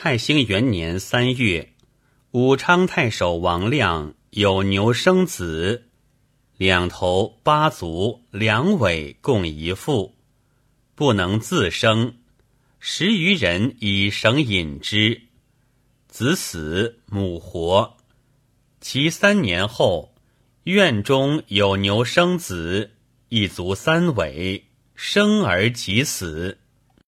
太兴元年三月，武昌太守王亮有牛生子，两头八足两尾共一腹，不能自生，十余人以绳引之，子死母活。其三年后，院中有牛生子，一足三尾，生而即死。